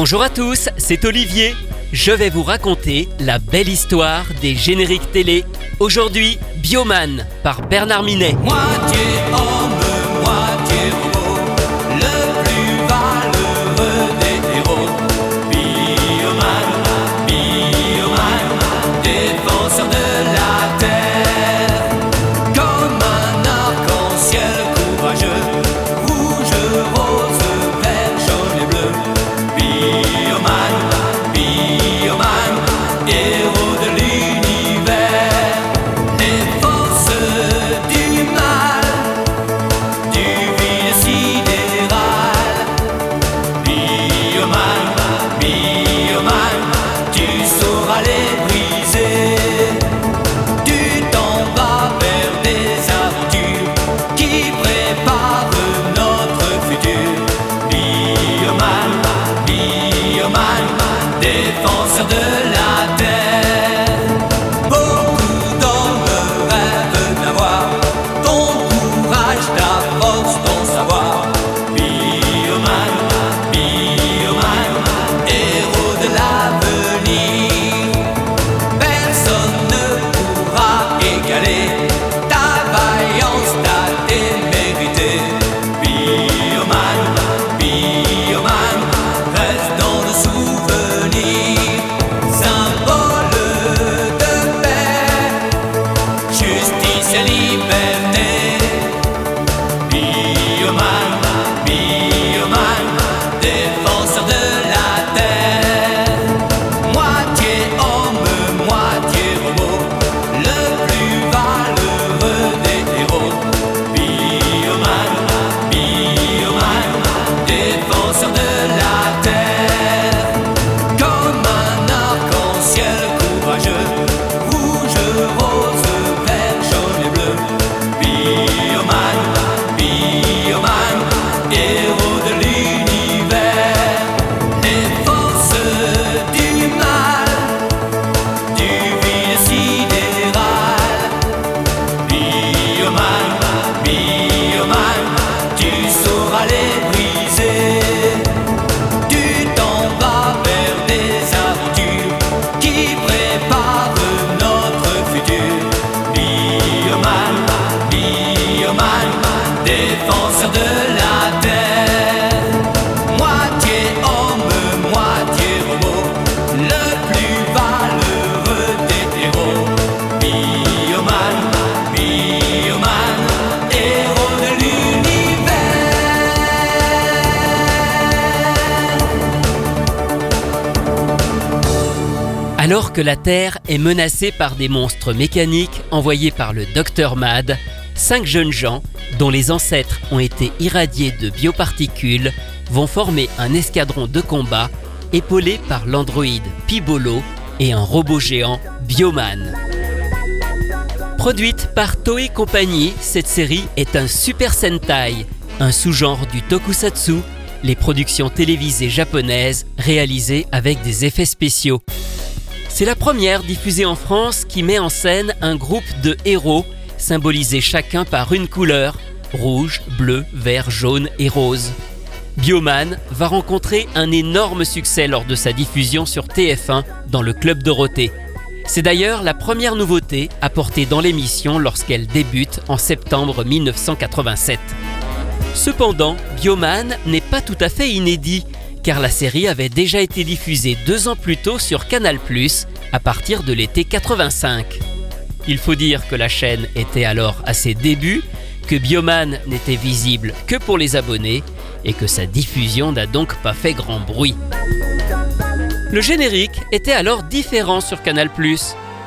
Bonjour à tous, c'est Olivier. Je vais vous raconter la belle histoire des génériques télé. Aujourd'hui, Bioman par Bernard Minet. Sauras la Terre est menacée par des monstres mécaniques envoyés par le Docteur Mad, cinq jeunes gens, dont les ancêtres ont été irradiés de bioparticules, vont former un escadron de combat épaulé par l'androïde Pibolo et un robot géant Bioman. Produite par Toei Company, cette série est un Super Sentai, un sous-genre du tokusatsu, les productions télévisées japonaises réalisées avec des effets spéciaux. C'est la première diffusée en France qui met en scène un groupe de héros symbolisés chacun par une couleur, rouge, bleu, vert, jaune et rose. Bioman va rencontrer un énorme succès lors de sa diffusion sur TF1 dans le Club Dorothée. C'est d'ailleurs la première nouveauté apportée dans l'émission lorsqu'elle débute en septembre 1987. Cependant, Bioman n'est pas tout à fait inédit, car la série avait déjà été diffusée deux ans plus tôt sur Canal+, à partir de l'été 85. Il faut dire que la chaîne était alors à ses débuts, que Bioman n'était visible que pour les abonnés, et que sa diffusion n'a donc pas fait grand bruit. Le générique était alors différent sur Canal+.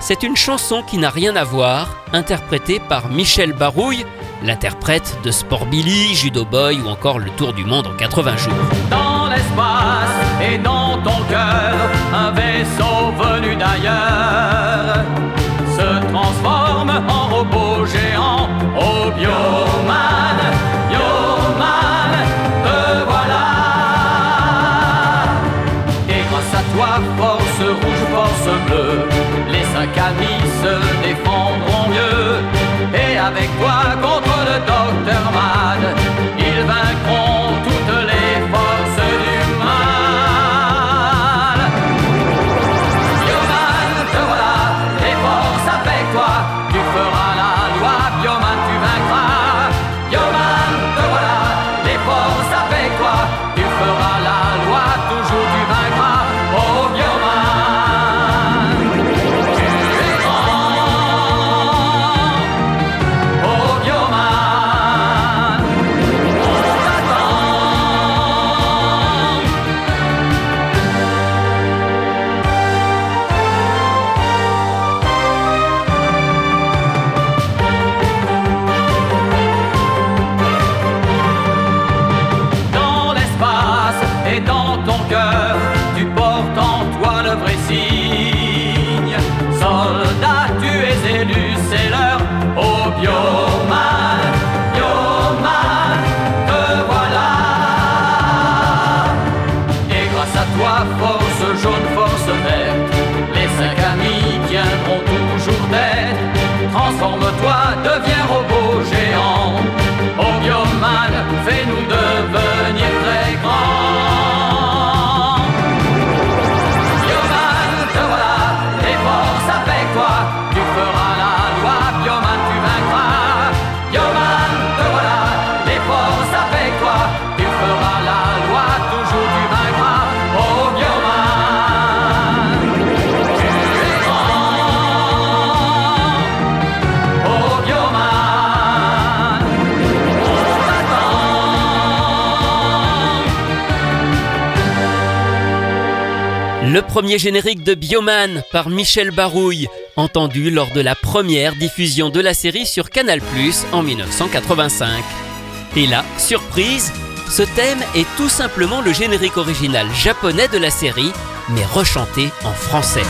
C'est une chanson qui n'a rien à voir, interprétée par Michel Barouille, l'interprète de Sport Billy, Judo Boy ou encore Le Tour du Monde en 80 jours. Dans l'espace et dans ton cœur, un vaisseau venu d'ailleurs se transforme en robot géant. Oh Bioman, Bioman, te voilà. Et grâce à toi, force rouge, force bleue, les cinq amis se défendront mieux. Et avec toi contre le docteur Mad, Le premier générique de Bioman par Michel Barouille, entendu lors de la première diffusion de la série sur Canal en 1985. Et là, surprise, ce thème est tout simplement le générique original japonais de la série, mais rechanté en français.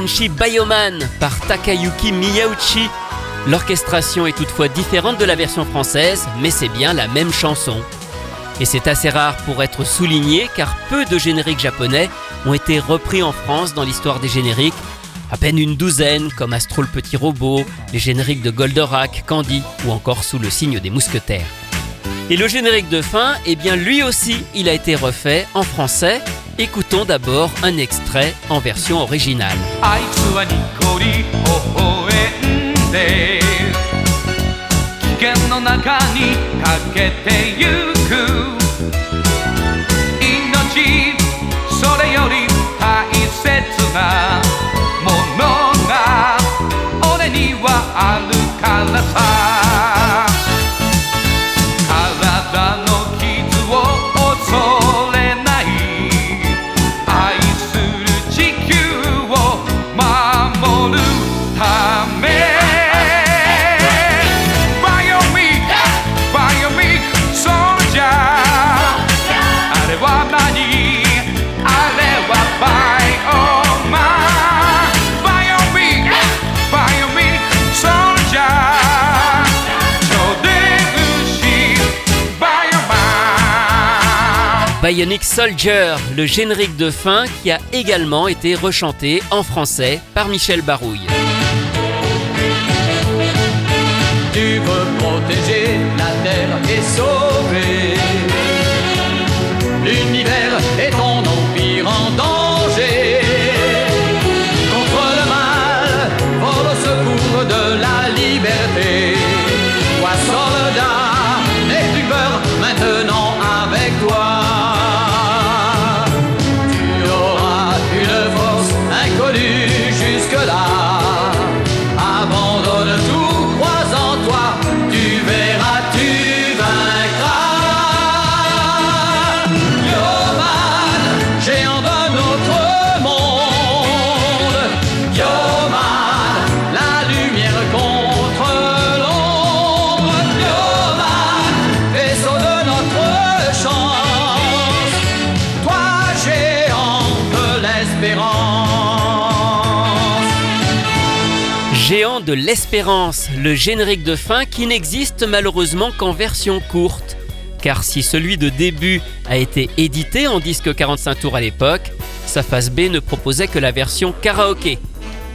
Bioman par Takayuki Miyauchi. L'orchestration est toutefois différente de la version française, mais c'est bien la même chanson. Et c'est assez rare pour être souligné car peu de génériques japonais ont été repris en France dans l'histoire des génériques. À peine une douzaine, comme Astro le petit robot, les génériques de Goldorak, Candy ou encore Sous le signe des mousquetaires. Et le générique de fin, eh bien lui aussi, il a été refait en français Écoutons d'abord un extrait en version originale. Bionic Soldier, le générique de fin qui a également été rechanté en français par Michel Barouille. De l'Espérance, le générique de fin qui n'existe malheureusement qu'en version courte. Car si celui de début a été édité en disque 45 tours à l'époque, sa face B ne proposait que la version karaoké.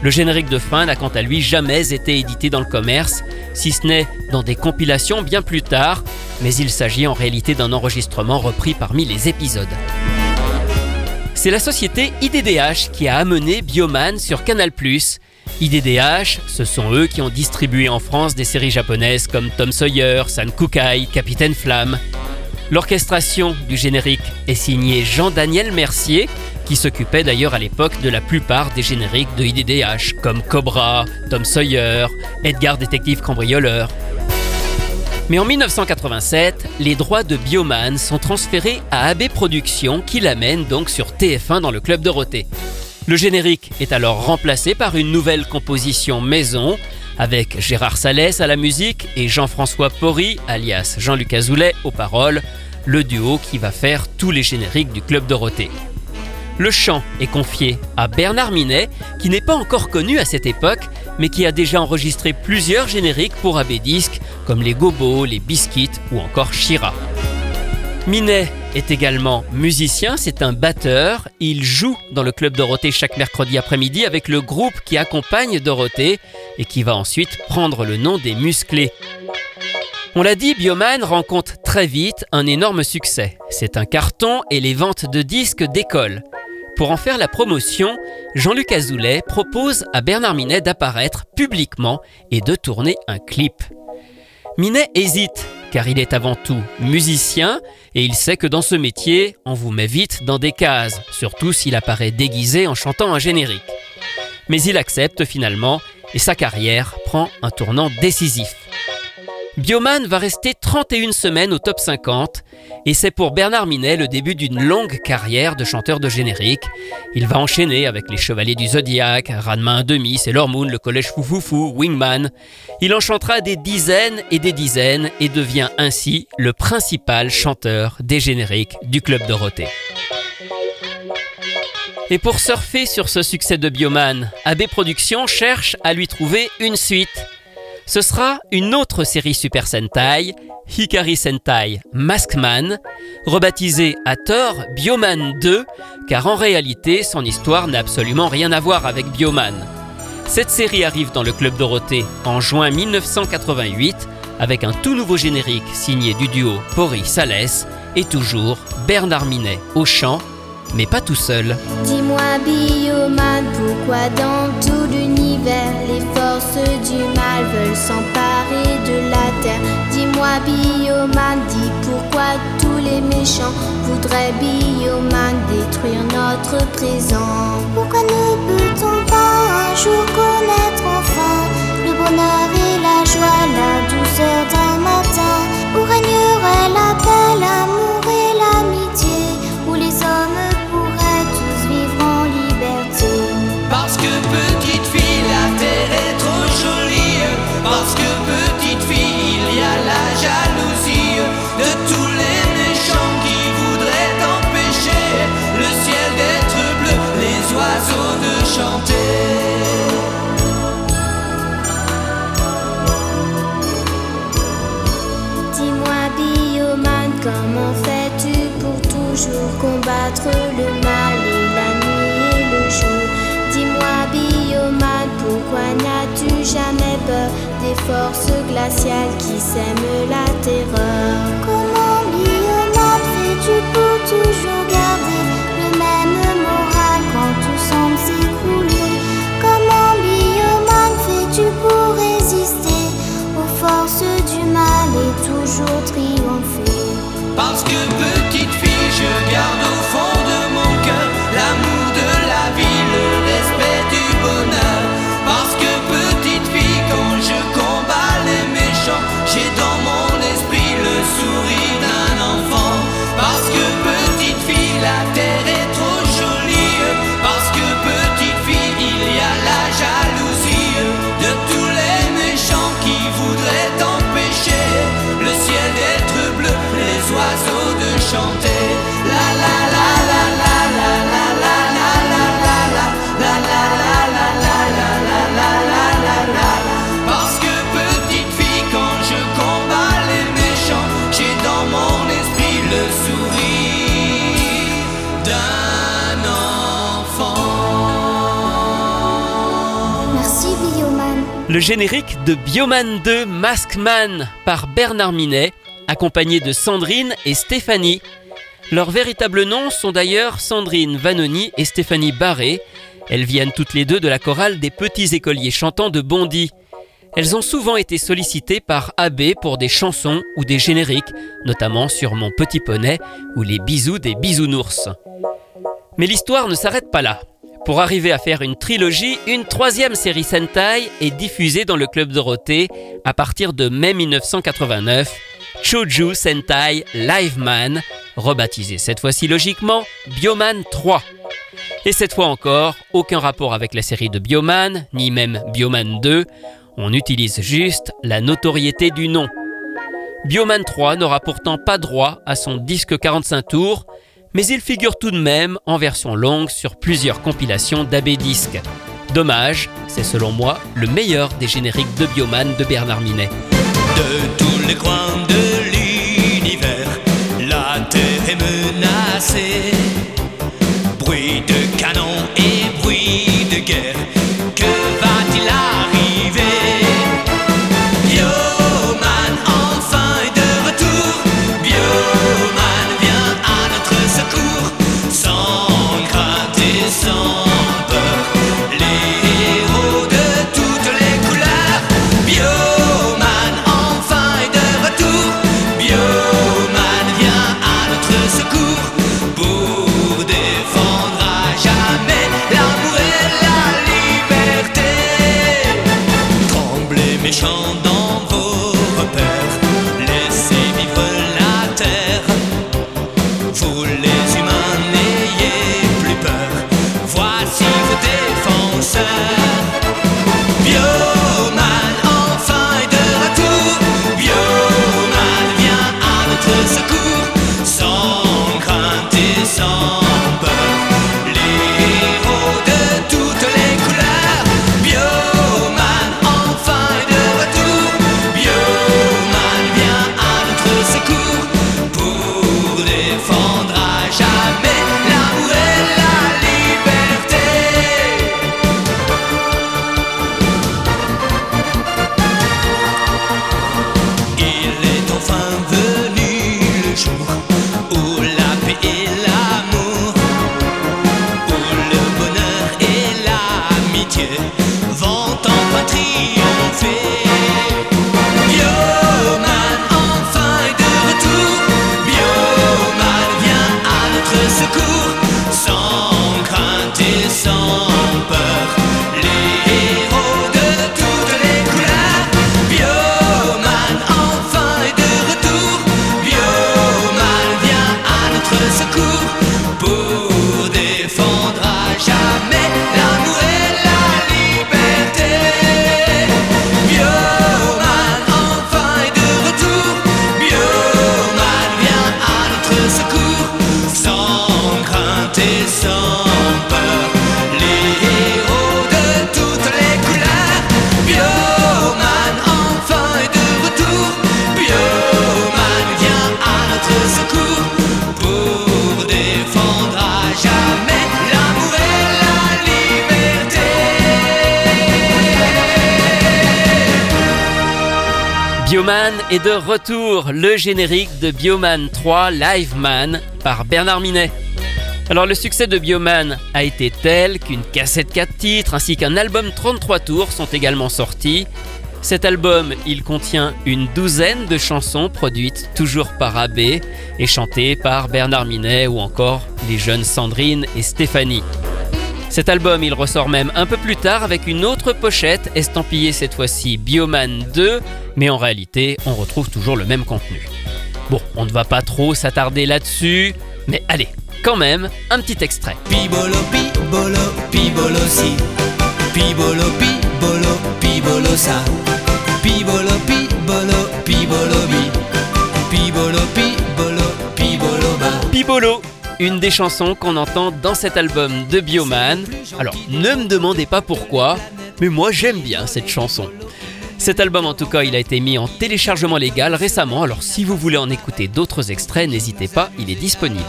Le générique de fin n'a quant à lui jamais été édité dans le commerce, si ce n'est dans des compilations bien plus tard, mais il s'agit en réalité d'un enregistrement repris parmi les épisodes. C'est la société IDDH qui a amené Bioman sur Canal+, IDDH, ce sont eux qui ont distribué en France des séries japonaises comme Tom Sawyer, San Kukai, Capitaine Flamme. L'orchestration du générique est signée Jean-Daniel Mercier, qui s'occupait d'ailleurs à l'époque de la plupart des génériques de IDDH, comme Cobra, Tom Sawyer, Edgar Détective Cambrioleur. Mais en 1987, les droits de Bioman sont transférés à AB Productions qui l'amène donc sur TF1 dans le club Dorothée. Le générique est alors remplacé par une nouvelle composition maison avec Gérard Salès à la musique et Jean-François Porry, alias Jean-Luc Azoulay, aux paroles, le duo qui va faire tous les génériques du Club Dorothée. Le chant est confié à Bernard Minet, qui n'est pas encore connu à cette époque, mais qui a déjà enregistré plusieurs génériques pour AB Disc, comme les Gobos, les Biscuits ou encore Shira. Minet est également musicien, c'est un batteur. Il joue dans le club Dorothée chaque mercredi après-midi avec le groupe qui accompagne Dorothée et qui va ensuite prendre le nom des Musclés. On l'a dit, Bioman rencontre très vite un énorme succès. C'est un carton et les ventes de disques décollent. Pour en faire la promotion, Jean-Luc Azoulay propose à Bernard Minet d'apparaître publiquement et de tourner un clip. Minet hésite, car il est avant tout musicien et il sait que dans ce métier, on vous met vite dans des cases, surtout s'il apparaît déguisé en chantant un générique. Mais il accepte finalement et sa carrière prend un tournant décisif. Bioman va rester 31 semaines au top 50 et c'est pour Bernard Minet le début d'une longue carrière de chanteur de générique. Il va enchaîner avec les Chevaliers du Zodiac, Ranma demi, Sailor Moon, le Collège Foufoufou, Wingman. Il en chantera des dizaines et des dizaines et devient ainsi le principal chanteur des génériques du Club Dorothée. Et pour surfer sur ce succès de Bioman, AB Productions cherche à lui trouver une suite ce sera une autre série Super Sentai, Hikari Sentai Maskman, rebaptisée à tort Bioman 2, car en réalité son histoire n'a absolument rien à voir avec Bioman. Cette série arrive dans le Club Dorothée en juin 1988 avec un tout nouveau générique signé du duo Pori Salès et toujours Bernard Minet au chant mais pas tout seul. Dis-moi, Bioman, pourquoi dans tout l'univers les forces du mal veulent s'emparer de la terre? Dis-moi, Bioman, dis pourquoi tous les méchants voudraient, Bioman, détruire notre présent? Pourquoi ne peut-on pas un jour connaître enfin le bonheur et la joie, la douceur d'un matin? Où régnerait la paix, l'amour le mal et la nuit et le jour. Dis-moi, Bioman, pourquoi n'as-tu jamais peur des forces glaciales qui sèment la terreur? Comment, Bioman, fais-tu pour toujours générique de Bioman 2 Maskman par Bernard Minet, accompagné de Sandrine et Stéphanie. Leurs véritables noms sont d'ailleurs Sandrine Vanoni et Stéphanie Barré. Elles viennent toutes les deux de la chorale des petits écoliers chantants de Bondy. Elles ont souvent été sollicitées par AB pour des chansons ou des génériques, notamment sur Mon Petit Poney ou Les Bisous des Bisounours. Mais l'histoire ne s'arrête pas là. Pour arriver à faire une trilogie, une troisième série Sentai est diffusée dans le Club Dorothée à partir de mai 1989, Choju Sentai Live Man, rebaptisé cette fois-ci logiquement Bioman 3. Et cette fois encore, aucun rapport avec la série de Bioman, ni même Bioman 2, on utilise juste la notoriété du nom. Bioman 3 n'aura pourtant pas droit à son disque 45 tours, mais il figure tout de même en version longue sur plusieurs compilations d'AB Disc. Dommage, c'est selon moi le meilleur des génériques de Bioman de Bernard Minet. Bioman est de retour, le générique de Bioman 3 Live Man par Bernard Minet. Alors le succès de Bioman a été tel qu'une cassette 4 titres ainsi qu'un album 33 tours sont également sortis. Cet album, il contient une douzaine de chansons produites toujours par AB et chantées par Bernard Minet ou encore les jeunes Sandrine et Stéphanie. Cet album, il ressort même un peu plus tard avec une autre pochette estampillée cette fois-ci Bioman 2, mais en réalité, on retrouve toujours le même contenu. Bon, on ne va pas trop s'attarder là-dessus, mais allez, quand même, un petit extrait. Pibolo, pibolo, pibolo si. Pibolo, pibolo, pibolo sa. Pibolo, pibolo, pibolo bi. Pibolo, pibolo, pibolo ba. Pibolo, une des chansons qu'on entend dans cet album de Bioman. Alors, ne me demandez pas pourquoi, mais moi j'aime bien cette chanson. Cet album en tout cas, il a été mis en téléchargement légal récemment, alors si vous voulez en écouter d'autres extraits, n'hésitez pas, il est disponible.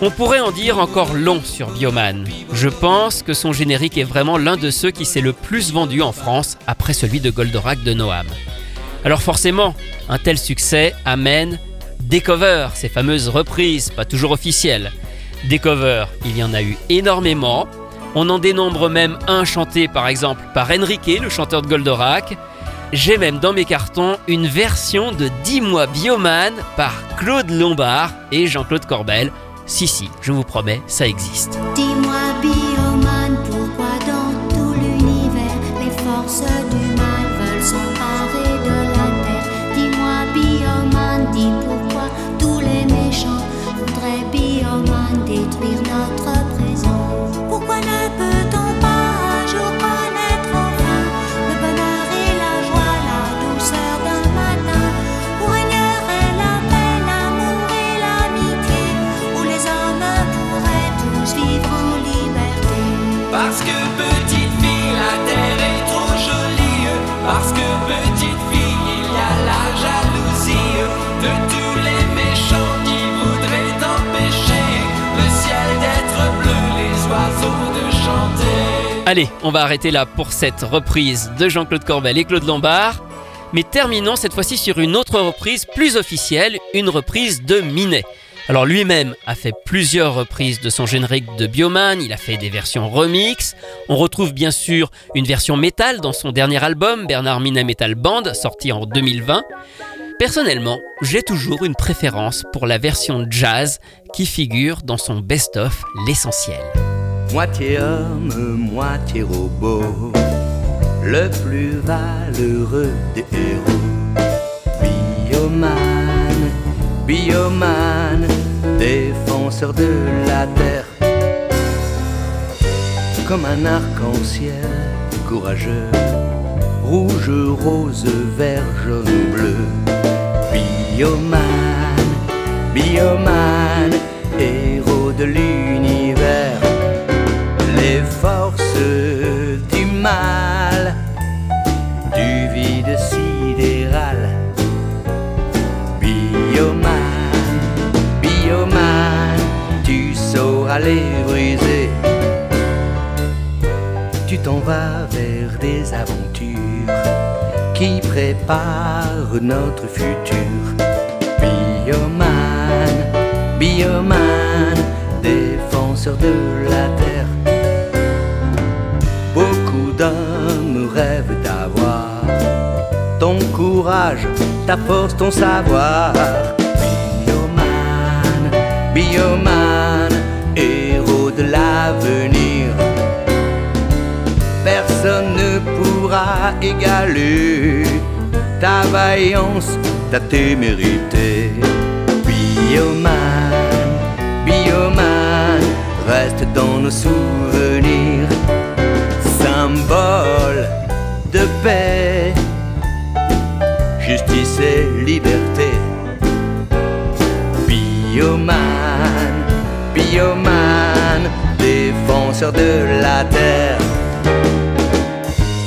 On pourrait en dire encore long sur Bioman. Je pense que son générique est vraiment l'un de ceux qui s'est le plus vendu en France après celui de Goldorak de Noam. Alors forcément, un tel succès amène des covers, ces fameuses reprises, pas toujours officielles. Des covers, il y en a eu énormément. On en dénombre même un chanté par exemple par Enrique, le chanteur de Goldorak. J'ai même dans mes cartons une version de 10 mois Bioman par Claude Lombard et Jean-Claude Corbel. Si, si, je vous promets, ça existe. Allez, on va arrêter là pour cette reprise de Jean-Claude Corbel et Claude Lombard. Mais terminons cette fois-ci sur une autre reprise plus officielle, une reprise de Minet. Alors lui-même a fait plusieurs reprises de son générique de Bioman, il a fait des versions remix. On retrouve bien sûr une version métal dans son dernier album, Bernard Minet Metal Band, sorti en 2020. Personnellement, j'ai toujours une préférence pour la version jazz qui figure dans son best-of L'essentiel. Moitié homme, moitié robot, le plus valeureux des héros. Bioman, bioman, défenseur de la terre. Comme un arc-en-ciel courageux, rouge, rose, vert, jaune, bleu. Bioman, bioman, héros de l'univers les forces du mal, du vide sidéral. Bioman, bioman, tu sauras les briser. Tu t'en vas vers des aventures qui préparent notre futur. Bioman, bioman, défenseur de la terre. D'hommes rêvent d'avoir ton courage, ta force, ton savoir. Bioman, bioman, héros de l'avenir. Personne ne pourra égaler ta vaillance, ta témérité. Bioman, bioman, reste dans nos souvenirs de paix, justice et liberté. Bioman, bioman, défenseur de la terre.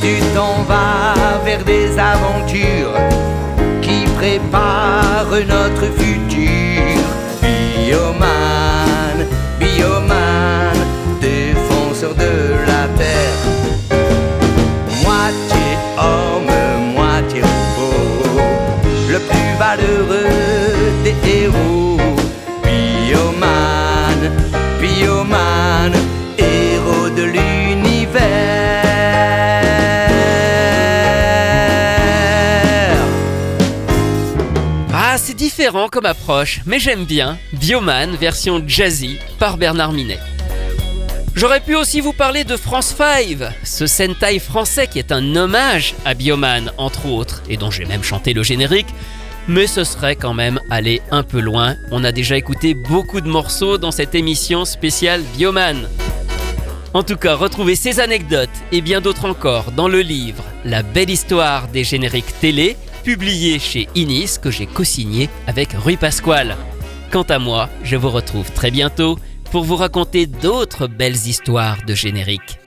Tu t'en vas vers des aventures qui préparent notre futur. Comme approche, mais j'aime bien. Bioman, version jazzy, par Bernard Minet. J'aurais pu aussi vous parler de France 5, ce Sentai français qui est un hommage à Bioman, entre autres, et dont j'ai même chanté le générique, mais ce serait quand même aller un peu loin. On a déjà écouté beaucoup de morceaux dans cette émission spéciale Bioman. En tout cas, retrouvez ces anecdotes et bien d'autres encore dans le livre La belle histoire des génériques télé, publié chez Inis, que j'ai co-signé avec Rui Pasquale. Quant à moi, je vous retrouve très bientôt pour vous raconter d'autres belles histoires de génériques.